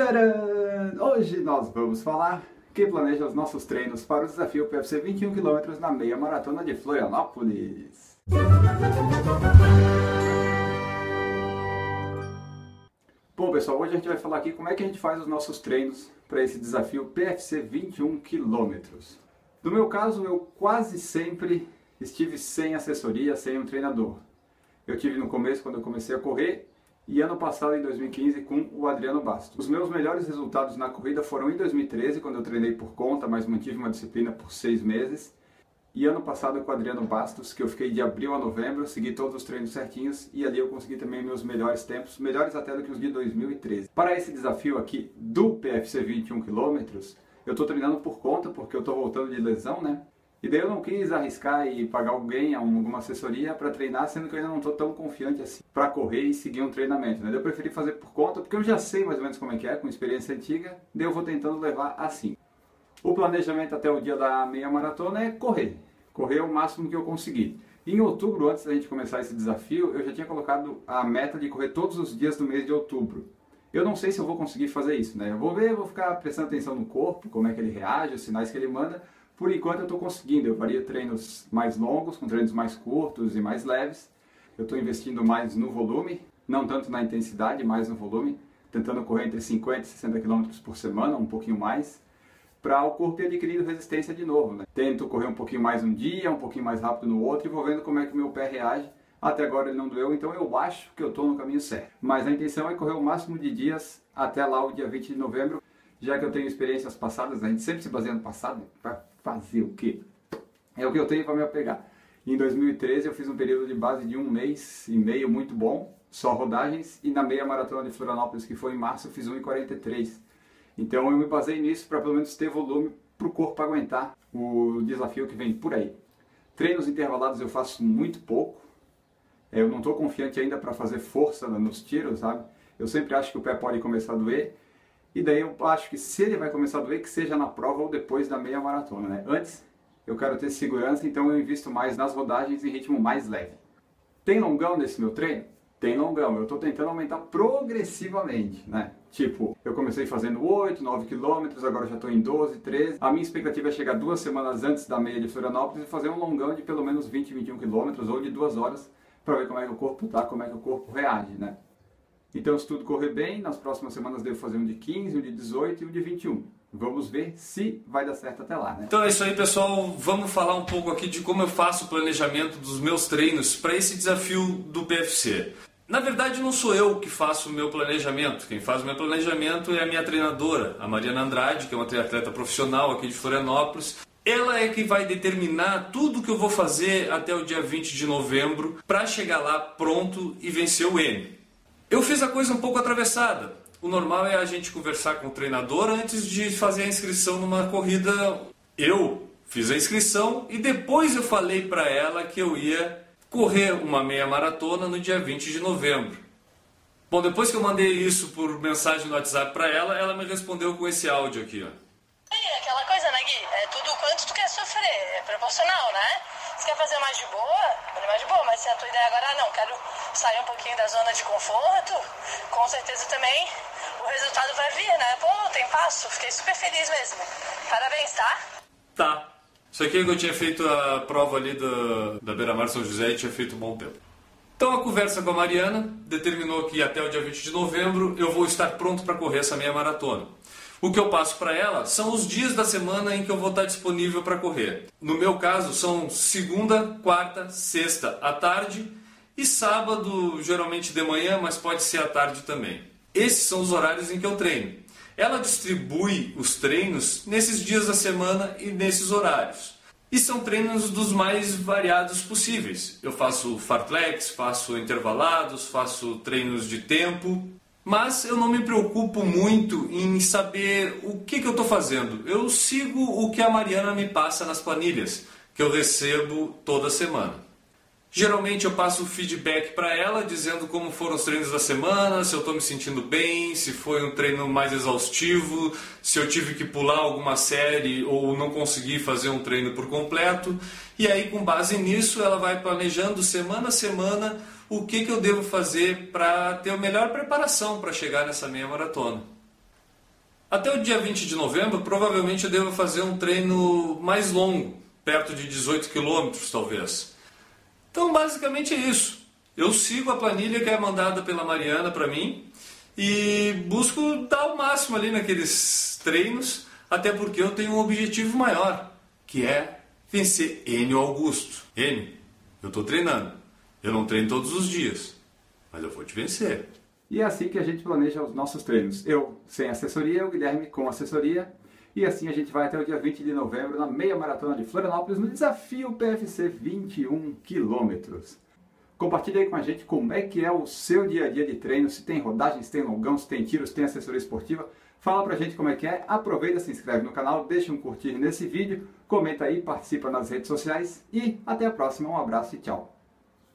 Tcharam! Hoje nós vamos falar quem planeja os nossos treinos para o desafio PFC 21 km na meia maratona de Florianópolis. Bom pessoal, hoje a gente vai falar aqui como é que a gente faz os nossos treinos para esse desafio PFC 21 km. No meu caso, eu quase sempre estive sem assessoria, sem um treinador. Eu tive no começo, quando eu comecei a correr, e ano passado, em 2015, com o Adriano Bastos. Os meus melhores resultados na corrida foram em 2013, quando eu treinei por conta, mas mantive uma disciplina por seis meses. E ano passado com o Adriano Bastos, que eu fiquei de abril a novembro, segui todos os treinos certinhos e ali eu consegui também meus melhores tempos, melhores até do que os de 2013. Para esse desafio aqui do PFC 21 km, eu estou treinando por conta, porque eu estou voltando de lesão, né? E daí eu não quis arriscar e pagar alguém, alguma assessoria para treinar, sendo que eu ainda não estou tão confiante assim para correr e seguir um treinamento. Né? Eu preferi fazer por conta, porque eu já sei mais ou menos como é que é, com experiência antiga, daí eu vou tentando levar assim. O planejamento até o dia da meia maratona é correr. Correr o máximo que eu conseguir. Em outubro, antes da gente começar esse desafio, eu já tinha colocado a meta de correr todos os dias do mês de outubro. Eu não sei se eu vou conseguir fazer isso, né? Eu vou ver, vou ficar prestando atenção no corpo, como é que ele reage, os sinais que ele manda, por enquanto eu estou conseguindo, eu varia treinos mais longos, com treinos mais curtos e mais leves. Eu estou investindo mais no volume, não tanto na intensidade, mais no volume, tentando correr entre 50 e 60 km por semana, um pouquinho mais, para o corpo ir adquirindo resistência de novo. Né? Tento correr um pouquinho mais um dia, um pouquinho mais rápido no outro e vou vendo como é que o meu pé reage. Até agora ele não doeu, então eu acho que eu estou no caminho certo. Mas a intenção é correr o máximo de dias até lá o dia 20 de novembro, já que eu tenho experiências passadas, a gente sempre se baseia no passado, para fazer o quê? É o que eu tenho para me apegar. Em 2013 eu fiz um período de base de um mês e meio muito bom, só rodagens, e na meia maratona de Florianópolis, que foi em março, eu fiz 1,43. Então eu me basei nisso para pelo menos ter volume para o corpo aguentar o desafio que vem por aí. Treinos intervalados eu faço muito pouco, eu não estou confiante ainda para fazer força nos tiros, sabe? Eu sempre acho que o pé pode começar a doer, e daí eu acho que se ele vai começar a doer, que seja na prova ou depois da meia maratona, né? Antes eu quero ter segurança, então eu invisto mais nas rodagens em ritmo mais leve. Tem longão nesse meu treino? Tem longão, eu estou tentando aumentar progressivamente, né? Tipo, eu comecei fazendo 8, 9 quilômetros, agora já estou em 12, 13. A minha expectativa é chegar duas semanas antes da meia de Florianópolis e fazer um longão de pelo menos 20, 21 quilômetros ou de duas horas para ver como é que o corpo tá, como é que o corpo reage, né? Então, se tudo correr bem, nas próximas semanas devo fazer um de 15, um de 18 e um de 21. Vamos ver se vai dar certo até lá, né? Então é isso aí, pessoal. Vamos falar um pouco aqui de como eu faço o planejamento dos meus treinos para esse desafio do PFC. Na verdade, não sou eu que faço o meu planejamento. Quem faz o meu planejamento é a minha treinadora, a Mariana Andrade, que é uma triatleta profissional aqui de Florianópolis. Ela é que vai determinar tudo que eu vou fazer até o dia 20 de novembro para chegar lá pronto e vencer o M. Eu fiz a coisa um pouco atravessada. O normal é a gente conversar com o treinador antes de fazer a inscrição numa corrida. Eu fiz a inscrição e depois eu falei para ela que eu ia correr uma meia maratona no dia 20 de novembro. Bom, depois que eu mandei isso por mensagem no WhatsApp para ela, ela me respondeu com esse áudio aqui, ó. É aquela coisa, né, Gui? É tudo quanto tu quer sofrer, é proporcional, né? Quer fazer mais de boa, mais de boa, mas se a tua ideia agora, ah, não, quero sair um pouquinho da zona de conforto, com certeza também o resultado vai vir, né? Pô, tem passo, fiquei super feliz mesmo. Parabéns, tá? Tá. Isso aqui é que eu tinha feito a prova ali da, da Beira Mar São José e tinha feito um bom tempo. Então a conversa com a Mariana determinou que até o dia 20 de novembro eu vou estar pronto para correr essa meia maratona. O que eu passo para ela são os dias da semana em que eu vou estar disponível para correr. No meu caso, são segunda, quarta, sexta à tarde e sábado, geralmente de manhã, mas pode ser à tarde também. Esses são os horários em que eu treino. Ela distribui os treinos nesses dias da semana e nesses horários. E são treinos dos mais variados possíveis. Eu faço fartlex, faço intervalados, faço treinos de tempo, mas eu não me preocupo muito em saber o que, que eu estou fazendo. Eu sigo o que a Mariana me passa nas planilhas, que eu recebo toda semana. Geralmente eu passo feedback para ela dizendo como foram os treinos da semana, se eu estou me sentindo bem, se foi um treino mais exaustivo, se eu tive que pular alguma série ou não consegui fazer um treino por completo. E aí, com base nisso, ela vai planejando semana a semana o que, que eu devo fazer para ter a melhor preparação para chegar nessa meia maratona. Até o dia 20 de novembro, provavelmente eu devo fazer um treino mais longo, perto de 18 quilômetros talvez. Então, basicamente é isso. Eu sigo a planilha que é mandada pela Mariana para mim e busco dar o máximo ali naqueles treinos, até porque eu tenho um objetivo maior, que é vencer Enio Augusto. Enio, eu estou treinando. Eu não treino todos os dias, mas eu vou te vencer. E é assim que a gente planeja os nossos treinos. Eu sem assessoria, o Guilherme com assessoria. E assim a gente vai até o dia 20 de novembro na meia maratona de Florianópolis no desafio PFC 21 quilômetros. Compartilhe aí com a gente como é que é o seu dia a dia de treino, se tem rodagens, se tem longão, se tem tiros, se tem assessoria esportiva. Fala pra gente como é que é, aproveita, se inscreve no canal, deixa um curtir nesse vídeo, comenta aí, participa nas redes sociais e até a próxima, um abraço e tchau!